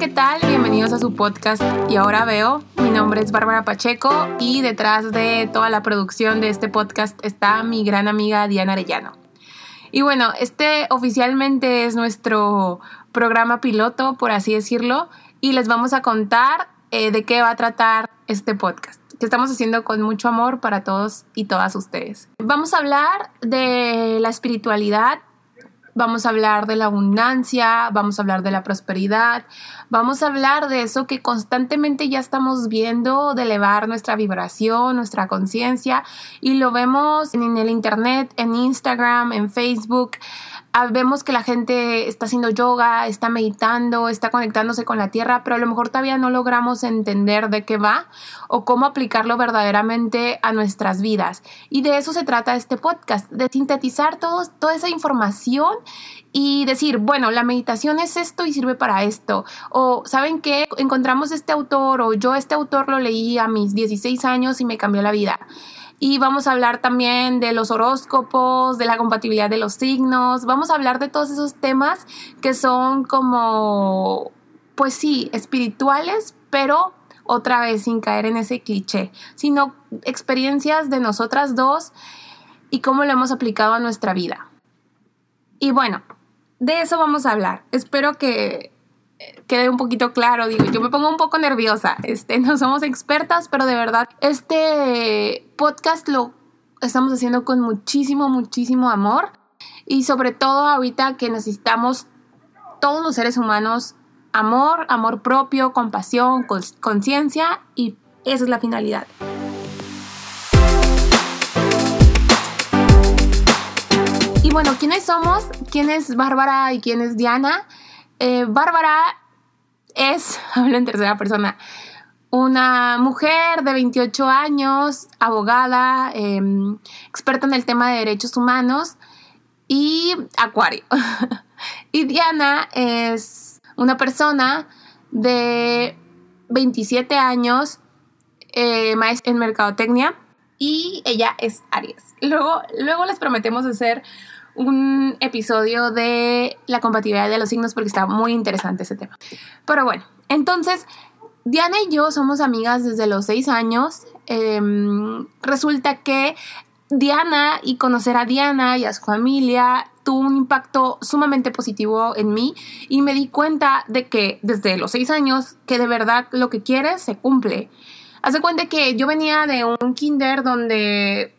¿qué tal? Bienvenidos a su podcast Y ahora veo. Mi nombre es Bárbara Pacheco y detrás de toda la producción de este podcast está mi gran amiga Diana Arellano. Y bueno, este oficialmente es nuestro programa piloto, por así decirlo, y les vamos a contar eh, de qué va a tratar este podcast que estamos haciendo con mucho amor para todos y todas ustedes. Vamos a hablar de la espiritualidad Vamos a hablar de la abundancia, vamos a hablar de la prosperidad, vamos a hablar de eso que constantemente ya estamos viendo, de elevar nuestra vibración, nuestra conciencia, y lo vemos en el Internet, en Instagram, en Facebook. Ah, vemos que la gente está haciendo yoga, está meditando, está conectándose con la tierra, pero a lo mejor todavía no logramos entender de qué va o cómo aplicarlo verdaderamente a nuestras vidas. Y de eso se trata este podcast, de sintetizar toda esa información y decir, bueno, la meditación es esto y sirve para esto. O, ¿saben qué? Encontramos este autor o yo este autor lo leí a mis 16 años y me cambió la vida. Y vamos a hablar también de los horóscopos, de la compatibilidad de los signos. Vamos a hablar de todos esos temas que son como, pues sí, espirituales, pero otra vez sin caer en ese cliché, sino experiencias de nosotras dos y cómo lo hemos aplicado a nuestra vida. Y bueno, de eso vamos a hablar. Espero que quede un poquito claro, digo, yo me pongo un poco nerviosa, este, no somos expertas, pero de verdad, este podcast lo estamos haciendo con muchísimo, muchísimo amor y sobre todo ahorita que necesitamos todos los seres humanos amor, amor propio, compasión, conciencia y esa es la finalidad. Y bueno, ¿quiénes somos? ¿Quién es Bárbara y quién es Diana? Eh, Bárbara es, hablo en tercera persona, una mujer de 28 años, abogada, em, experta en el tema de derechos humanos y acuario. y Diana es una persona de 27 años, eh, maestra en mercadotecnia y ella es Aries. Luego, luego les prometemos hacer un episodio de la compatibilidad de los signos porque está muy interesante ese tema. Pero bueno, entonces Diana y yo somos amigas desde los seis años. Em, resulta que Diana y conocer a Diana y a su familia tuvo un impacto sumamente positivo en mí y me di cuenta de que desde los seis años que de verdad lo que quieres se cumple. Hace cuenta que yo venía de un kinder donde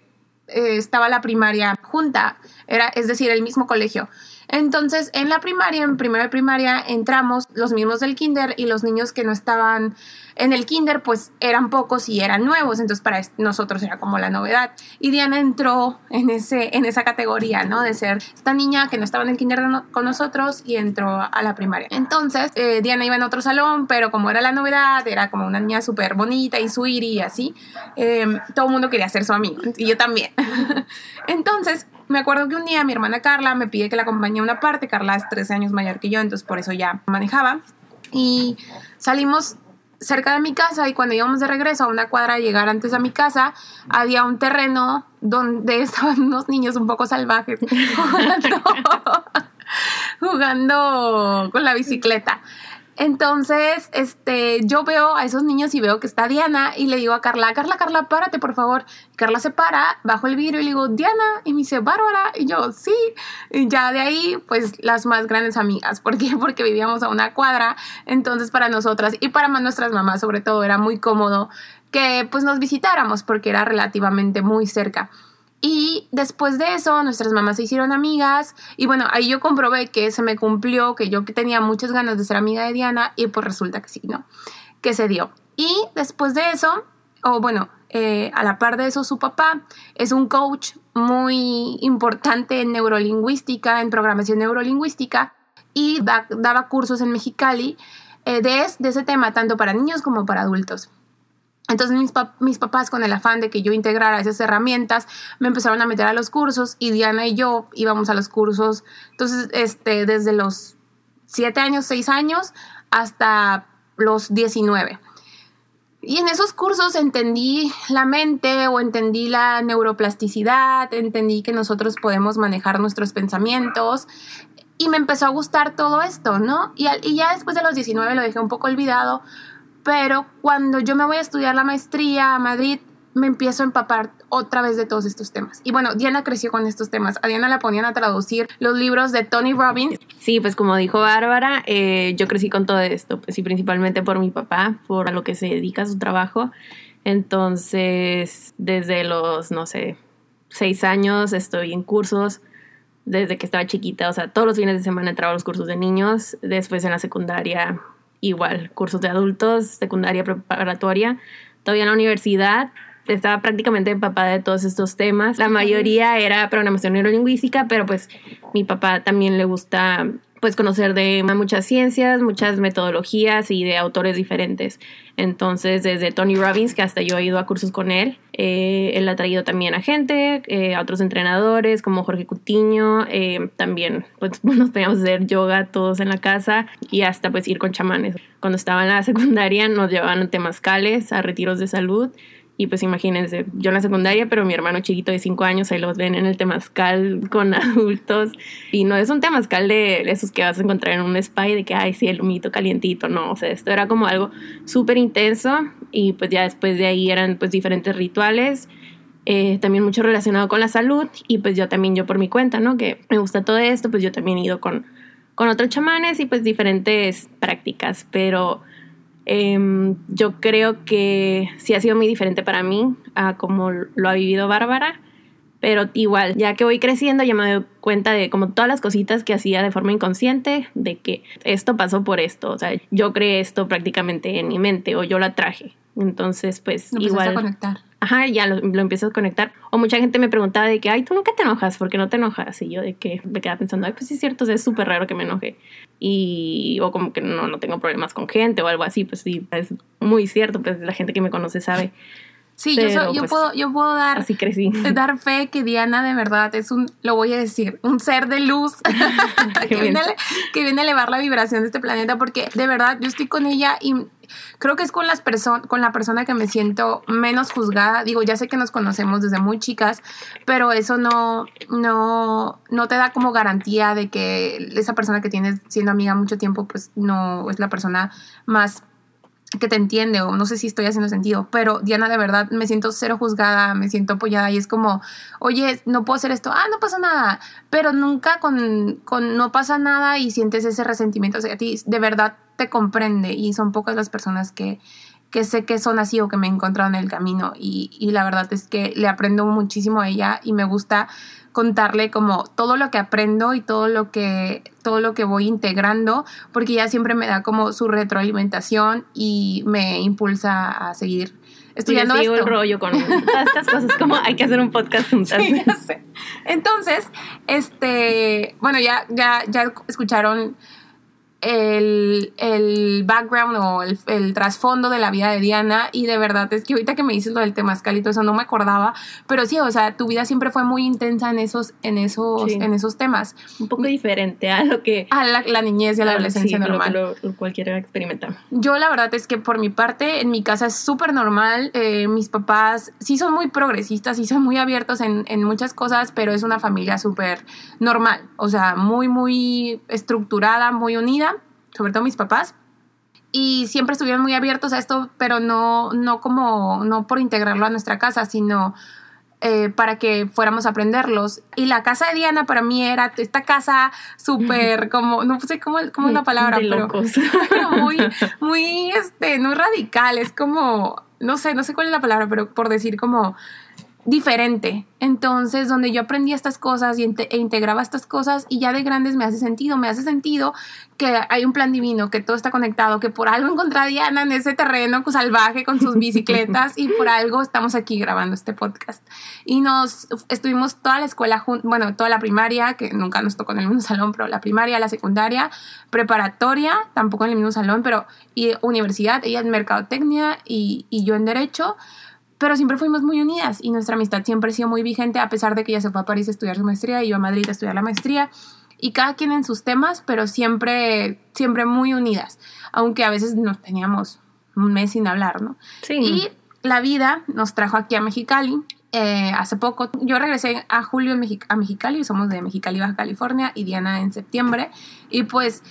eh, estaba la primaria junta, era, es decir, el mismo colegio. Entonces, en la primaria, en primera primaria, entramos los mismos del kinder y los niños que no estaban en el kinder, pues eran pocos y eran nuevos, entonces para nosotros era como la novedad. Y Diana entró en, ese, en esa categoría, ¿no? De ser esta niña que no estaba en el kinder con nosotros y entró a la primaria. Entonces, eh, Diana iba en otro salón, pero como era la novedad, era como una niña súper bonita y suiri y así, eh, todo el mundo quería ser su amigo, y yo también. entonces, me acuerdo que un día mi hermana Carla me pide que la acompañe a una parte. Carla es 13 años mayor que yo, entonces por eso ya manejaba. Y salimos cerca de mi casa y cuando íbamos de regreso a una cuadra a llegar antes a mi casa, había un terreno donde estaban unos niños un poco salvajes jugando con la bicicleta. Entonces, este, yo veo a esos niños y veo que está Diana y le digo a Carla, Carla, Carla, párate, por favor. Carla se para, bajo el vidrio y le digo, Diana, y me dice, Bárbara, y yo, sí. Y ya de ahí, pues, las más grandes amigas. ¿Por qué? Porque vivíamos a una cuadra. Entonces, para nosotras y para nuestras mamás, sobre todo, era muy cómodo que, pues, nos visitáramos porque era relativamente muy cerca. Y después de eso, nuestras mamás se hicieron amigas y bueno, ahí yo comprobé que se me cumplió, que yo tenía muchas ganas de ser amiga de Diana y pues resulta que sí, ¿no? Que se dio. Y después de eso, o bueno, eh, a la par de eso, su papá es un coach muy importante en neurolingüística, en programación neurolingüística y daba cursos en Mexicali eh, de ese tema, tanto para niños como para adultos. Entonces mis, papás con el afán de que yo integrara esas herramientas me empezaron a meter a los cursos y Diana y yo íbamos a los cursos. Entonces, este, desde los 7 años, 6 años hasta los 19. Y en esos cursos entendí la mente o entendí la neuroplasticidad, entendí que nosotros podemos manejar nuestros pensamientos Y me empezó a gustar todo esto, ¿no? Y, y ya después de los 19 lo dejé un poco olvidado, pero cuando yo me voy a estudiar la maestría a Madrid, me empiezo a empapar otra vez de todos estos temas. Y bueno, Diana creció con estos temas. A Diana la ponían a traducir los libros de Tony Robbins. Sí, pues como dijo Bárbara, eh, yo crecí con todo esto, pues sí, principalmente por mi papá, por a lo que se dedica a su trabajo. Entonces, desde los, no sé, seis años estoy en cursos, desde que estaba chiquita, o sea, todos los fines de semana entraba a los cursos de niños, después en la secundaria igual, cursos de adultos, secundaria preparatoria, todavía en la universidad estaba prácticamente empapada de todos estos temas. La mayoría era programación neurolingüística, pero pues mi papá también le gusta pues conocer de muchas ciencias, muchas metodologías y de autores diferentes. Entonces, desde Tony Robbins, que hasta yo he ido a cursos con él, eh, él ha traído también a gente, eh, a otros entrenadores como Jorge Cutiño, eh, también pues nos teníamos a hacer yoga todos en la casa y hasta pues ir con chamanes. Cuando estaba en la secundaria nos llevaban a temazcales, a retiros de salud y pues imagínense, yo en la secundaria, pero mi hermano chiquito de 5 años, ahí los ven en el temazcal con adultos. Y no es un temazcal de esos que vas a encontrar en un spa y de que, ay, sí, el humito calientito, no. O sea, esto era como algo súper intenso. Y pues ya después de ahí eran pues diferentes rituales. Eh, también mucho relacionado con la salud. Y pues yo también, yo por mi cuenta, ¿no? Que me gusta todo esto, pues yo también he ido con, con otros chamanes y pues diferentes prácticas. Pero Em, yo creo que sí ha sido muy diferente para mí a como lo ha vivido Bárbara, pero igual, ya que voy creciendo, ya me doy cuenta de como todas las cositas que hacía de forma inconsciente, de que esto pasó por esto, o sea, yo creé esto prácticamente en mi mente o yo la traje. Entonces, pues igual... A conectar. Ajá, ya lo, lo, empiezo a conectar. O mucha gente me preguntaba de que, ay, tú nunca te enojas, ¿por qué no te enojas? Y yo de que me quedaba pensando, ay, pues sí es cierto, es súper raro que me enoje. Y, o como que no, no tengo problemas con gente o algo así, pues sí, es muy cierto, pues la gente que me conoce sabe. Sí, yo, yo, pues, puedo, yo puedo dar, así crecí. dar fe que Diana de verdad es un, lo voy a decir, un ser de luz que, viene a, que viene a elevar la vibración de este planeta porque de verdad yo estoy con ella y creo que es con, las con la persona que me siento menos juzgada. Digo, ya sé que nos conocemos desde muy chicas, pero eso no, no, no te da como garantía de que esa persona que tienes siendo amiga mucho tiempo, pues no es la persona más que te entiende o no sé si estoy haciendo sentido, pero Diana de verdad me siento cero juzgada, me siento apoyada y es como, oye, no puedo hacer esto, ah, no pasa nada, pero nunca con, con no pasa nada y sientes ese resentimiento hacia ti, de verdad te comprende y son pocas las personas que, que sé que son así o que me he encontrado en el camino y, y la verdad es que le aprendo muchísimo a ella y me gusta contarle como todo lo que aprendo y todo lo que todo lo que voy integrando porque ella siempre me da como su retroalimentación y me impulsa a seguir estudiando sí, esto. el rollo con todas estas cosas como hay que hacer un podcast juntas. Sí. Entonces, este, bueno, ya ya ya escucharon el, el, background o el, el, trasfondo de la vida de Diana y de verdad es que ahorita que me dices lo del temazcal y todo eso no me acordaba, pero sí, o sea, tu vida siempre fue muy intensa en esos, en esos, en esos temas. Un poco diferente a lo que... A la, niñez y a la adolescencia normal. Lo, lo, cualquiera experimenta. Yo la verdad es que por mi parte, en mi casa es súper normal, eh, mis papás sí son muy progresistas, sí son muy abiertos en, en muchas cosas, pero es una familia súper normal, o sea, muy, muy estructurada, muy unida sobre todo mis papás, y siempre estuvieron muy abiertos a esto, pero no, no como, no por integrarlo a nuestra casa, sino eh, para que fuéramos a aprenderlos. Y la casa de Diana para mí era esta casa súper, como, no sé cómo, cómo es la palabra, pero, pero, muy, muy, este, no radical, es como, no sé, no sé cuál es la palabra, pero por decir como diferente. Entonces, donde yo aprendí estas cosas y e integraba estas cosas y ya de grandes me hace sentido, me hace sentido que hay un plan divino, que todo está conectado, que por algo encontré a Diana en ese terreno salvaje con sus bicicletas y por algo estamos aquí grabando este podcast. Y nos estuvimos toda la escuela, bueno, toda la primaria, que nunca nos tocó en el mismo salón, pero la primaria, la secundaria, preparatoria, tampoco en el mismo salón, pero y universidad, ella en mercadotecnia y, y yo en derecho pero siempre fuimos muy unidas y nuestra amistad siempre ha sido muy vigente a pesar de que ella se fue a París a estudiar su maestría y yo a Madrid a estudiar la maestría y cada quien en sus temas, pero siempre, siempre muy unidas, aunque a veces nos teníamos un mes sin hablar, ¿no? Sí. Y la vida nos trajo aquí a Mexicali eh, hace poco. Yo regresé a julio a Mexicali, somos de Mexicali, Baja California, y Diana en septiembre. Y pues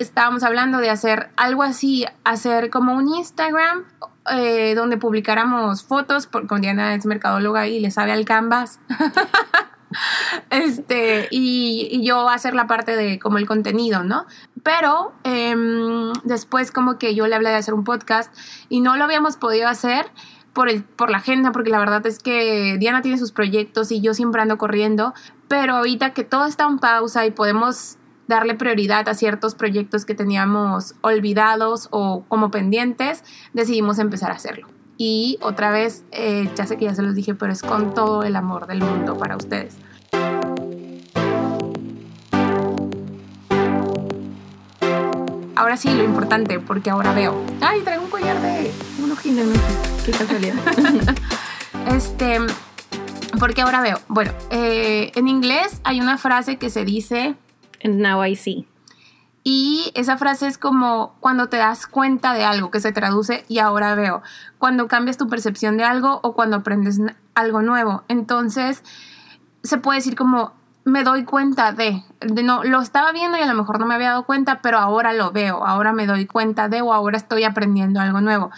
estábamos hablando de hacer algo así, hacer como un Instagram eh, donde publicáramos fotos, porque Diana es mercadóloga y le sabe al canvas. este, y, yo hacer la parte de como el contenido, ¿no? Pero em, después como que yo le hablé de hacer un podcast y no lo habíamos podido hacer por, el, por la agenda, porque la verdad es que Diana tiene sus proyectos y yo siempre ando corriendo, pero ahorita que todo está en pausa y podemos darle prioridad a ciertos proyectos que teníamos olvidados o como pendientes, decidimos empezar a hacerlo. Y otra vez, eh, ya sé que ya se los dije, pero es con todo el amor del mundo para ustedes. Ahora sí, lo importante, porque ahora veo. Ay, traigo un collar de un ojín Qué casualidad. este, porque ahora veo. Bueno, eh, en inglés hay una frase que se dice. And now I see. Y esa frase es como cuando te das cuenta de algo que se traduce y ahora veo. Cuando cambias tu percepción de algo o cuando aprendes algo nuevo. Entonces, se puede decir como me doy cuenta de, de, no lo estaba viendo y a lo mejor no me había dado cuenta, pero ahora lo veo, ahora me doy cuenta de o ahora estoy aprendiendo algo nuevo.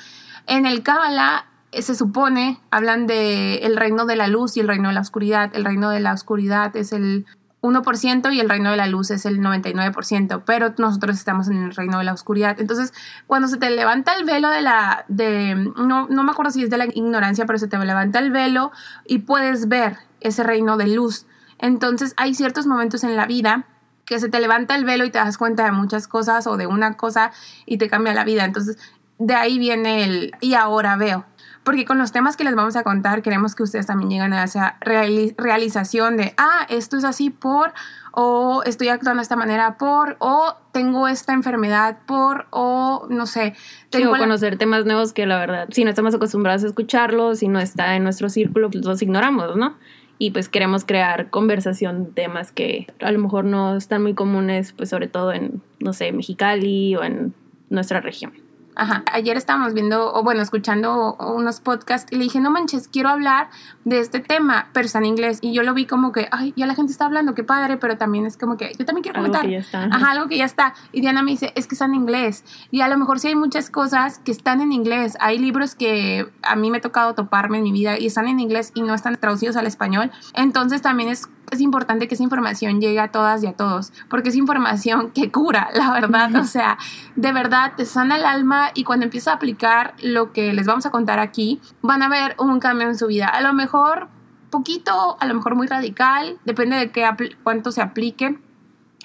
En el Kabbalah eh, se supone, hablan de el reino de la luz y el reino de la oscuridad. El reino de la oscuridad es el 1% y el reino de la luz es el 99%, pero nosotros estamos en el reino de la oscuridad. Entonces, cuando se te levanta el velo de la, de, no, no me acuerdo si es de la ignorancia, pero se te levanta el velo y puedes ver ese reino de luz. Entonces, hay ciertos momentos en la vida que se te levanta el velo y te das cuenta de muchas cosas o de una cosa y te cambia la vida. Entonces, de ahí viene el y ahora veo porque con los temas que les vamos a contar queremos que ustedes también lleguen a esa realización de, ah, esto es así por, o estoy actuando de esta manera por, o tengo esta enfermedad por, o no sé. Tengo que conocer temas nuevos que la verdad, si no estamos acostumbrados a escucharlos, si no está en nuestro círculo, pues los ignoramos, ¿no? Y pues queremos crear conversación, temas que a lo mejor no están muy comunes, pues sobre todo en, no sé, Mexicali o en nuestra región. Ajá. Ayer estábamos viendo, o bueno, escuchando unos podcasts y le dije, no manches, quiero hablar de este tema, pero está en inglés. Y yo lo vi como que, ay, ya la gente está hablando, qué padre, pero también es como que yo también quiero comentar. Algo que ya está. Ajá, algo que ya está. Y Diana me dice, es que está en inglés. Y a lo mejor sí hay muchas cosas que están en inglés. Hay libros que a mí me ha tocado toparme en mi vida y están en inglés y no están traducidos al español. Entonces también es es importante que esa información llegue a todas y a todos, porque es información que cura, la verdad, o sea, de verdad te sana el alma y cuando empiezas a aplicar lo que les vamos a contar aquí, van a ver un cambio en su vida. A lo mejor poquito, a lo mejor muy radical, depende de qué cuánto se aplique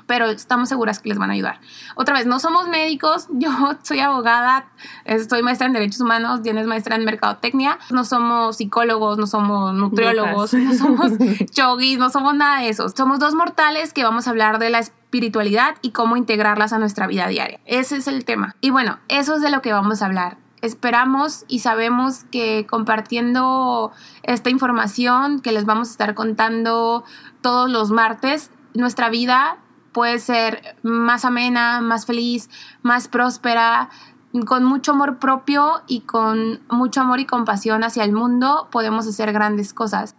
pero estamos seguras que les van a ayudar. Otra vez, no somos médicos, yo soy abogada, estoy maestra en Derechos Humanos, tienes maestra en Mercadotecnia, no somos psicólogos, no somos nutriólogos, no somos yogis, no somos nada de eso. Somos dos mortales que vamos a hablar de la espiritualidad y cómo integrarlas a nuestra vida diaria. Ese es el tema. Y bueno, eso es de lo que vamos a hablar esperamos y sabemos que compartiendo esta información que les vamos a estar contando todos los martes, nuestra vida puede ser más amena, más feliz, más próspera, con mucho amor propio y con mucho amor y compasión hacia el mundo, podemos hacer grandes cosas.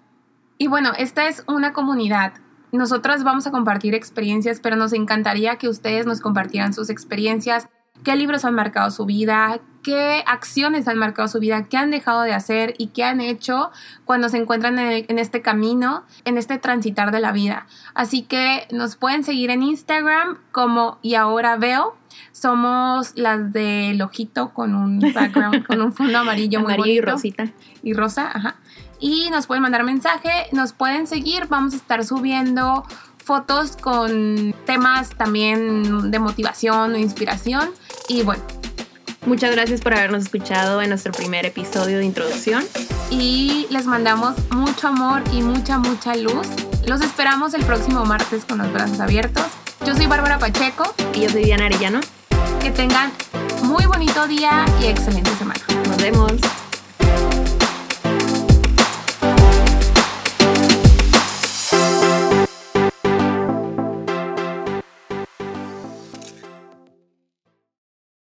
Y bueno, esta es una comunidad. Nosotras vamos a compartir experiencias, pero nos encantaría que ustedes nos compartieran sus experiencias, qué libros han marcado su vida, qué acciones han marcado su vida, qué han dejado de hacer y qué han hecho cuando se encuentran en, este camino, en este transitar de la vida. Así que nos pueden seguir en Instagram como y ahora veo. Somos las del ojito con un background, con un fondo amarillo muy bonito. y rosita. Y rosa, ajá. Y nos pueden mandar mensaje, nos pueden seguir, vamos a estar subiendo fotos con temas también de motivación o inspiración. Y bueno, Muchas gracias por habernos escuchado en nuestro primer episodio de introducción. Y les mandamos mucho amor y mucha, mucha luz. Los esperamos el próximo martes con los brazos abiertos. Yo soy Bárbara Pacheco. Y yo soy Diana Arellano. Que tengan muy bonito día y excelente semana. Nos vemos.